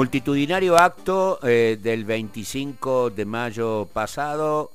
Multitudinario acto eh, del 25 de mayo pasado,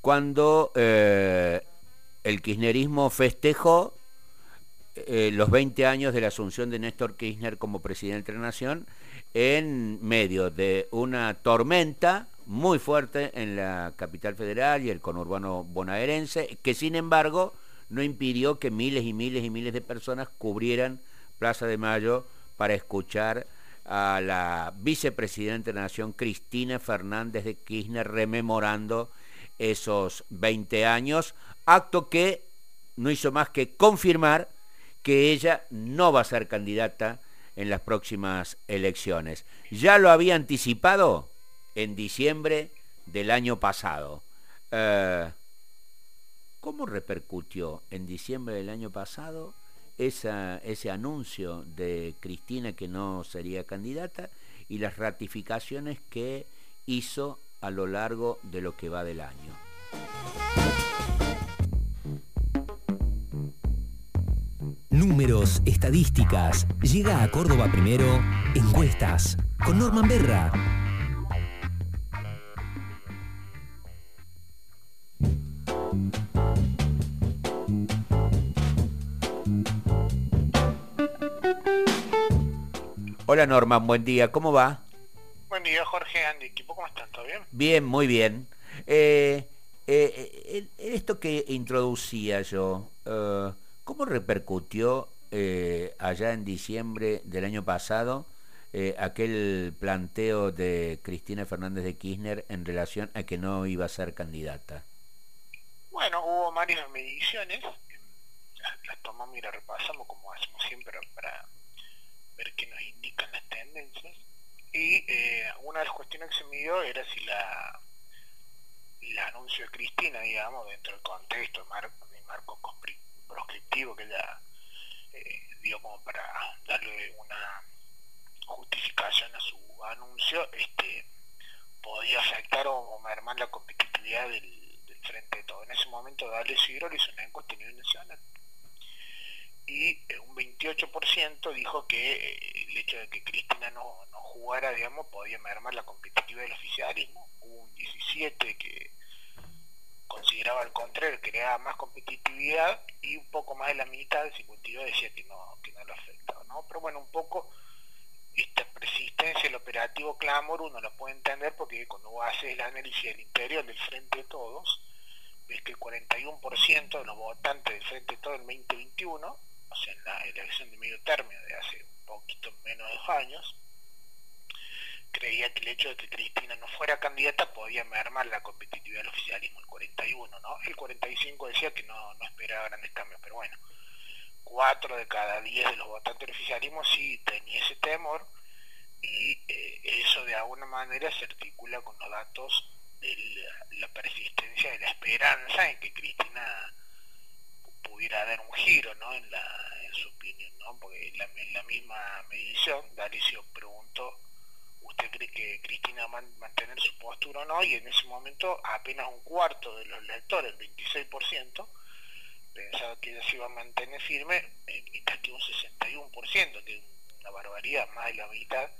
cuando eh, el kirchnerismo festejó eh, los 20 años de la asunción de Néstor Kirchner como presidente de la Nación en medio de una tormenta muy fuerte en la capital federal y el conurbano bonaerense, que sin embargo no impidió que miles y miles y miles de personas cubrieran Plaza de Mayo para escuchar a la vicepresidenta de la Nación, Cristina Fernández de Kirchner, rememorando esos 20 años, acto que no hizo más que confirmar que ella no va a ser candidata en las próximas elecciones. Ya lo había anticipado en diciembre del año pasado. Eh, ¿Cómo repercutió en diciembre del año pasado ese anuncio de Cristina que no sería candidata y las ratificaciones que hizo a lo largo de lo que va del año. Números, estadísticas. Llega a Córdoba primero, encuestas, con Norman Berra. Hola Norman, buen día, ¿cómo va? Buen día Jorge, Andy, equipo, ¿cómo están? ¿Todo bien? Bien, muy bien. Eh, eh, esto que introducía yo, eh, ¿cómo repercutió allá en diciembre del año pasado aquel planteo de Cristina Fernández de Kirchner en relación a que no iba a ser candidata? Bueno, hubo varias mediciones, las tomamos y las repasamos como hacemos siempre para ver qué nos indican las tendencias. Y eh, una de las cuestiones que se midió era si la el anuncio de Cristina, digamos, dentro del contexto, el marco, proscriptivo que ella eh, dio como para darle una justificación a su anuncio, este podía afectar o, mermar la competitividad del, del, frente de todo. En ese momento Dale Sigro hizo una encuesta a nivel nacional y un 28% dijo que eh, el hecho de que Cristina no, no jugara, digamos, podía mermar la competitividad del oficialismo. Hubo un 17% que consideraba al contrario, creaba más competitividad y un poco más de la mitad, del 52, decía que no, que no lo afectaba. ¿no? Pero bueno, un poco esta persistencia del operativo Clamor uno lo puede entender porque cuando vos haces el análisis del interior del Frente de Todos, ves que el 41% de los votantes del Frente de Todos en 2021 o sea, en la elección de medio término de hace un poquito menos de dos años, creía que el hecho de que Cristina no fuera candidata podía mermar la competitividad del oficialismo, el 41, ¿no? El 45 decía que no, no esperaba grandes cambios, pero bueno, cuatro de cada diez de los votantes del oficialismo sí tenía ese temor y eh, eso de alguna manera se articula con los datos de la, la persistencia de la esperanza en que Cristina pudiera dar un giro ¿no? en, la, en su opinión, ¿no? porque en la, misma medición Dalicio preguntó, ¿usted cree que Cristina va a mantener su postura o no? Y en ese momento apenas un cuarto de los lectores, el 26%, pensaba que ella se iba a mantener firme, mientras que un 61%, que es una barbaridad, más de la mitad,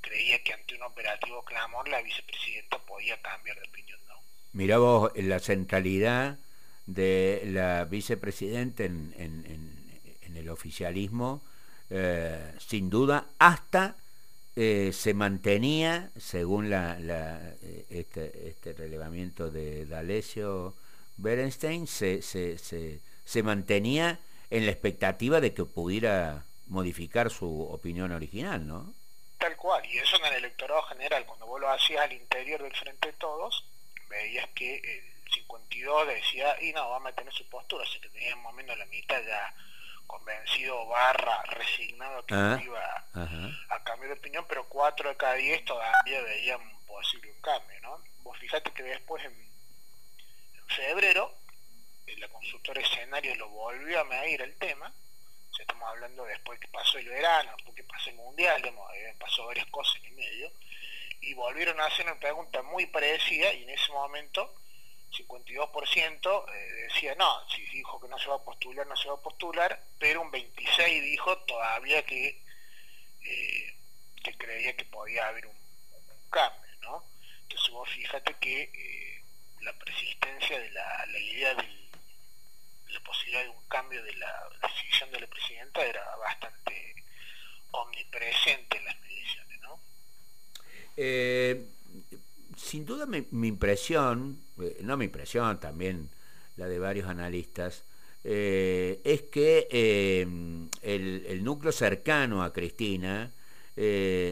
creía que ante un operativo clamor la vicepresidenta podía cambiar de opinión. ¿no? Mirá vos la centralidad de la vicepresidenta en, el oficialismo, eh, sin duda, hasta eh, se mantenía, según la, eh, este, este, relevamiento de D'Alessio Berenstein, se, se, se, mantenía en la expectativa de que pudiera modificar su opinión original, ¿no? Tal cual, y eso en el electorado general, cuando vos lo hacías al interior del Frente de Todos, veías que 52 decía, y no, va a mantener su postura, así que tenía más o menos la mitad ya convencido barra resignado que ah, iba a cambiar de opinión, pero 4 de cada 10 todavía veían posible un cambio, ¿no? Vos fíjate que después en, en febrero la consultora escenario lo volvió a medir el tema, o estamos hablando después que pasó el verano, porque pasó el mundial, eh, pasó varias cosas en el medio, y volvieron a hacer una pregunta muy parecida y en ese momento 52% eh, decía no, si dijo que no se va a postular, no se va a postular, pero un 26 dijo todavía que, eh, usted creía que podía haber un, cambio, ¿no? Entonces vos fíjate que eh, la persistencia de la, idea de la posibilidad de un cambio de la decisión de la presidenta era bastante omnipresente en las mediciones, ¿no? Eh, sin duda mi, impresión, eh, no mi impresión, también la de varios analistas, eh, es que el, núcleo cercano a Cristina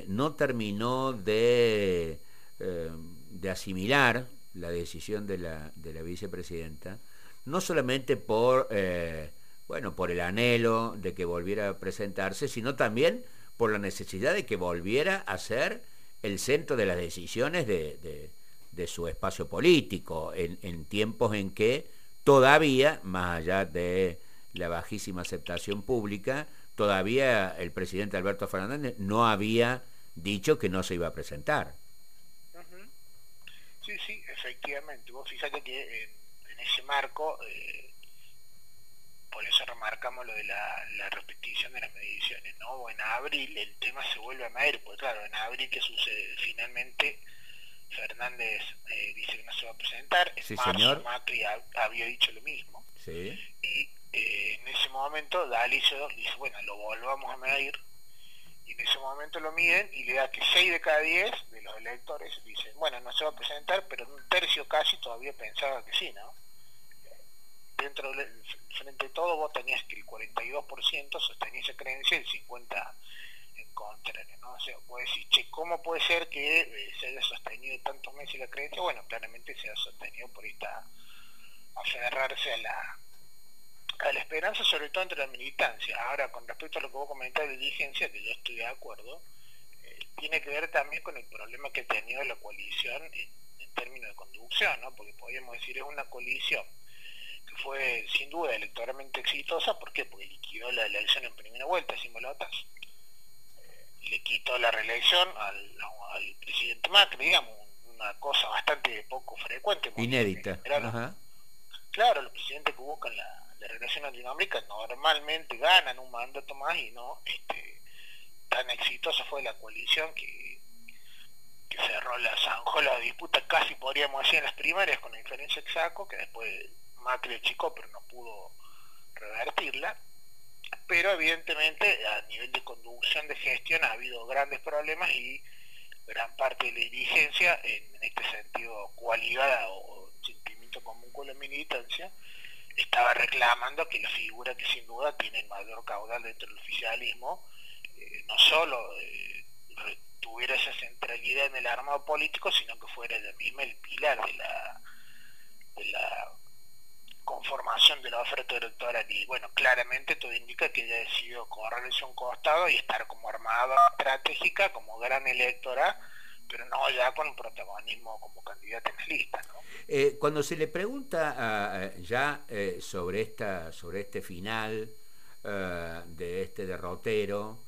no terminó de, de, asimilar la decisión de la, de la vicepresidenta, no solamente por, bueno, por el anhelo de que volviera a presentarse, sino también por la necesidad de que volviera a ser el centro de las decisiones de, su espacio político, en, tiempos en que todavía, más allá de la bajísima aceptación pública, todavía el presidente Alberto Fernández no había dicho que no se iba a presentar. Sí, sí, efectivamente. Vos fíjate que en, ese marco eh, por eso remarcamos lo de la, repetición de las mediciones, ¿no? En abril el tema se vuelve a medir, porque claro, en abril ¿qué sucede? Finalmente Fernández eh, dice que no se va a presentar, en sí, marzo señor. Macri había dicho lo mismo, sí. y eh, en ese momento Dalicio dice, bueno, lo volvamos a medir, y en ese momento lo miden y le da que 6 de cada 10 de los electores dicen, bueno, no se va a presentar, pero un tercio casi todavía pensaba que sí, ¿no? Dentro del frente de todo vos tenías que el 42% sostenía esa creencia y el 50% en contra, ¿no? O sea, vos decís, che, ¿cómo puede ser que eh, se haya sostenido tantos meses la creencia? Bueno, claramente se ha sostenido por esta aferrarse a la a la esperanza, sobre todo entre la militancia. Ahora, con respecto a lo que vos comentabas de diligencia, que yo estoy de acuerdo, eh, tiene que ver también con el problema que ha tenido la coalición en, en términos de conducción, ¿no? Porque podríamos decir, es una coalición que fue sin duda electoralmente exitosa, ¿por qué? Porque liquidó la elección en primera vuelta sin bolotas, eh, le quitó la reelección al, presidente Macri, digamos, una cosa bastante poco frecuente. Inédita. Claro, los presidentes que buscan la, la reelección Latinoamérica normalmente ganan un mandato más y no este, tan exitosa fue la coalición que, que cerró la zanjó la disputa casi podríamos decir en las primarias con la diferencia exacta que después Macri chico, pero no pudo revertirla. Pero evidentemente a nivel de conducción de gestión ha habido grandes problemas y gran parte de la dirigencia, en, este sentido cualidad o sentimiento común con la militancia, estaba reclamando que la figura que sin duda tiene el mayor caudal dentro del oficialismo, eh, no solo eh, tuviera esa centralidad en el armado político, sino que fuera ella misma el pilar de la, de la conformación de la oferta electoral y bueno, claramente todo indica que ella decidió correrse un costado y estar como armada estratégica, como gran electora, pero no ya con protagonismo como candidata en la lista. Eh, cuando se le pregunta ya eh, sobre, esta, sobre este final eh, de este derrotero,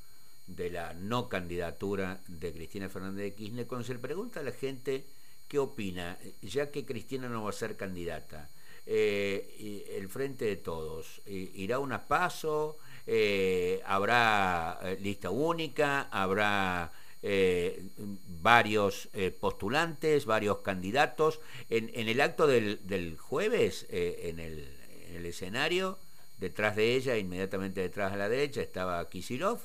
de la no candidatura de Cristina Fernández de Kirchner, cuando se le pregunta a la gente qué opina, ya que Cristina no va a ser candidata, eh, el frente de todos. ¿Irá una paso? Eh, ¿Habrá eh, lista única? ¿Habrá varios postulantes, varios candidatos? En, el acto del, jueves, en el, en, el, escenario, detrás de ella, inmediatamente detrás a la derecha, estaba Kisilov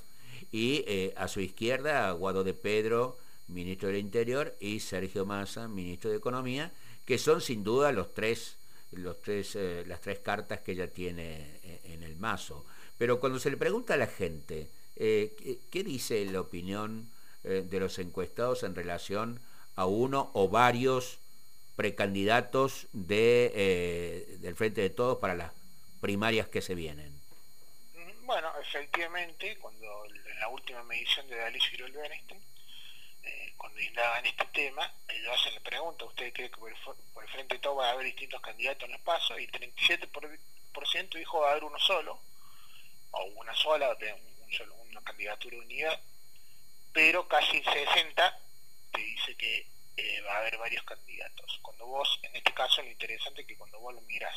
y a su izquierda Guado de Pedro, ministro del Interior, y Sergio Massa, ministro de Economía, que son sin duda los tres los tres, eh, las tres cartas que ella tiene eh, en el mazo. Pero cuando se le pregunta a la gente, eh, ¿qué, dice la opinión de los encuestados en relación a uno o varios precandidatos de, del Frente de Todos para las primarias que se vienen? Bueno, efectivamente, cuando en la última medición de Alicia Girol eh, cuando indagan este tema, ellos hacen la pregunta, ¿usted cree que por el, frente de todo va a haber distintos candidatos en los pasos? Y 37% dijo va a haber uno solo, o una sola, una candidatura unida, pero casi el 60% te dice que eh, va a haber varios candidatos. Cuando vos, en este caso, lo interesante es que cuando vos lo miras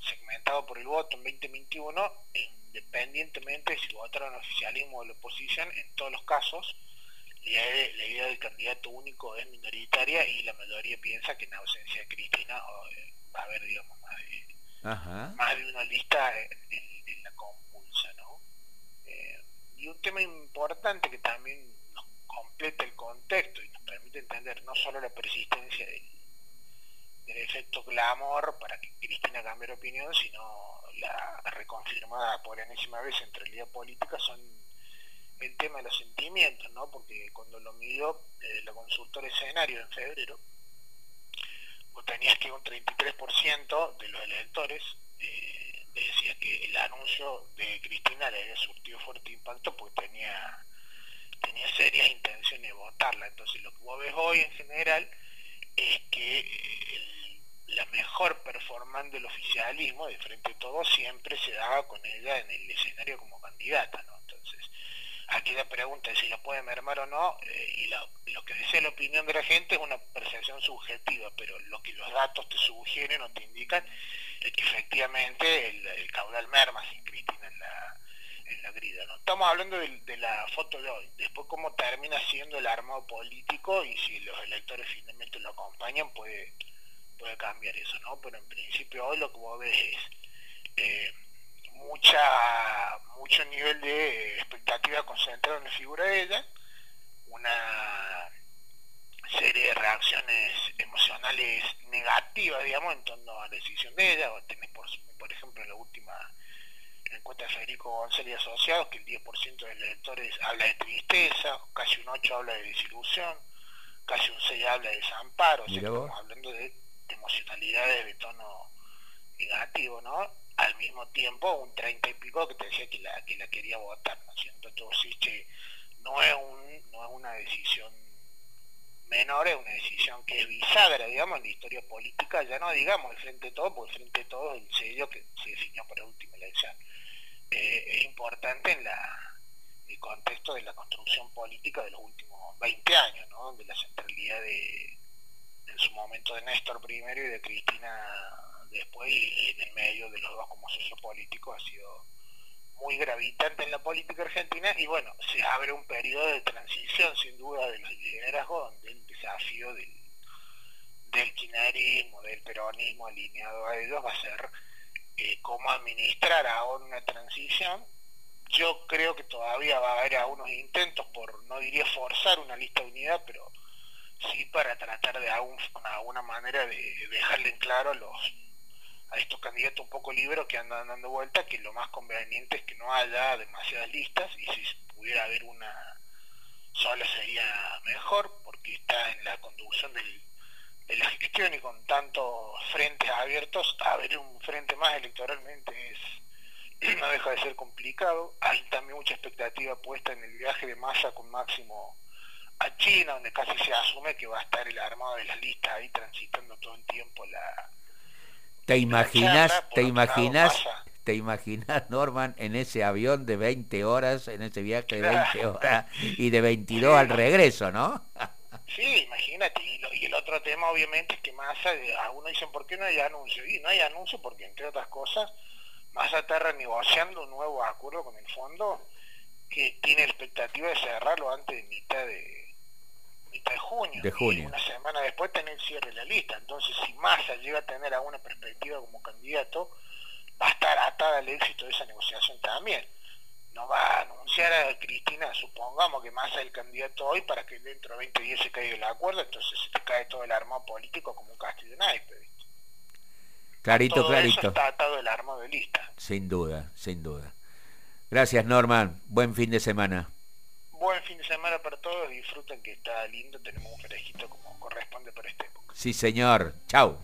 segmentado por el voto en 2021, independientemente de si votaron oficialismo o la oposición, en todos los casos, la, idea del candidato único es minoritaria y la mayoría piensa que en ausencia de Cristina eh, va a haber, digamos, más de, Más de una lista en, la compulsa, ¿no? Eh, y un tema importante que también nos completa el contexto y nos permite entender no solo la persistencia del, del efecto clamor para que Cristina cambie de opinión, sino la reconfirmada por enésima vez centralidad política son el tema de los sentimientos, ¿no? Porque cuando lo midió eh, la consultora escenario en febrero, vos tenías que un 33% de los electores eh, decía que el anuncio de Cristina le había surtido fuerte impacto porque tenía, tenía serias intenciones de votarla. Entonces lo que vos ves hoy en general es que eh, la mejor performance del oficialismo de frente a todo siempre se daba con ella en el escenario como candidata, ¿no? Aquí la pregunta es si lo puede mermar o no, eh, y lo, que dice la opinión de la gente es una percepción subjetiva, pero lo que los datos te sugieren o te indican es que efectivamente el, caudal merma sin Cristina en la, en la grida. ¿no? Estamos hablando de, la foto de hoy, después cómo termina siendo el armado político y si los electores finalmente lo acompañan puede, puede cambiar eso, ¿no? Pero en principio hoy lo que vos ves es... Eh, mucha mucho nivel de expectativa concentrada en la figura de ella, una serie de reacciones emocionales negativas, digamos, en torno a la decisión de ella, o tenés por, por ejemplo la última encuesta de Federico González Asociados, que el 10% de los electores habla de tristeza, casi un 8 habla de desilusión, casi un 6 habla de desamparo, o sea, estamos hablando de emocionalidades de tono negativo, ¿no? Al mismo tiempo un 30 y pico que te decía que la, que la quería votar, ¿no siento Entonces, que no es, un, no es una decisión menor, es una decisión que es bisagra, digamos, en la historia política, ya no digamos el Frente de Todo, porque el Frente de Todo es el sello que se definió para última elección. Eh, es importante en la, el contexto de la construcción política de los últimos 20 años, ¿no? donde la centralidad de, en su momento de Néstor primero y de Cristina después en el medio de los dos como sociopolítico ha sido muy gravitante en la política argentina y bueno, se abre un periodo de transición sin duda de los liderazgos donde el desafío del, del kirchnerismo, del peronismo alineado a ellos va a ser eh, cómo administrar ahora una transición. Yo creo que todavía va a haber algunos intentos por, no diría forzar una lista de unidad, pero sí para tratar de alguna manera de dejarle en claro los a estos candidatos un poco libres que andan dando vuelta, que lo más conveniente es que no haya demasiadas listas y si pudiera haber una sola sería mejor porque está en la conducción del, de la gestión y con tantos frentes abiertos, haber un frente más electoralmente es no deja de ser complicado. Hay también mucha expectativa puesta en el viaje de masa con Máximo a China, donde casi se asume que va a estar el armado de las listas ahí transitando todo el tiempo la, ¿Te imaginas, te imaginas, te imaginas, Norman, en ese avión de 20 horas, en ese viaje de 20 horas y de 22 al regreso, ¿no? Sí, imagínate. Y, el otro tema, obviamente, es que Massa, a uno dicen, ¿por qué no hay anuncio? Y no hay anuncio porque, entre otras cosas, Massa está renegociando un nuevo acuerdo con el fondo que tiene expectativa de cerrarlo antes de mitad de, de junio. De junio. Y una semana después tener el cierre de la lista. Entonces, si Massa llega a tener alguna perspectiva como candidato, va a estar atada al éxito de esa negociación también. No va a anunciar a Cristina, supongamos que Massa es el candidato hoy para que dentro de 20 días se caiga el acuerdo, entonces se te cae todo el armado político como un castillo de naipe. Clarito, todo clarito. Eso está atado el armado de lista. Sin duda, sin duda. Gracias, Norman. Buen fin de semana buen fin de semana para todos, disfruten que está lindo, tenemos un fresquito como corresponde para esta época. Sí, señor. Chau.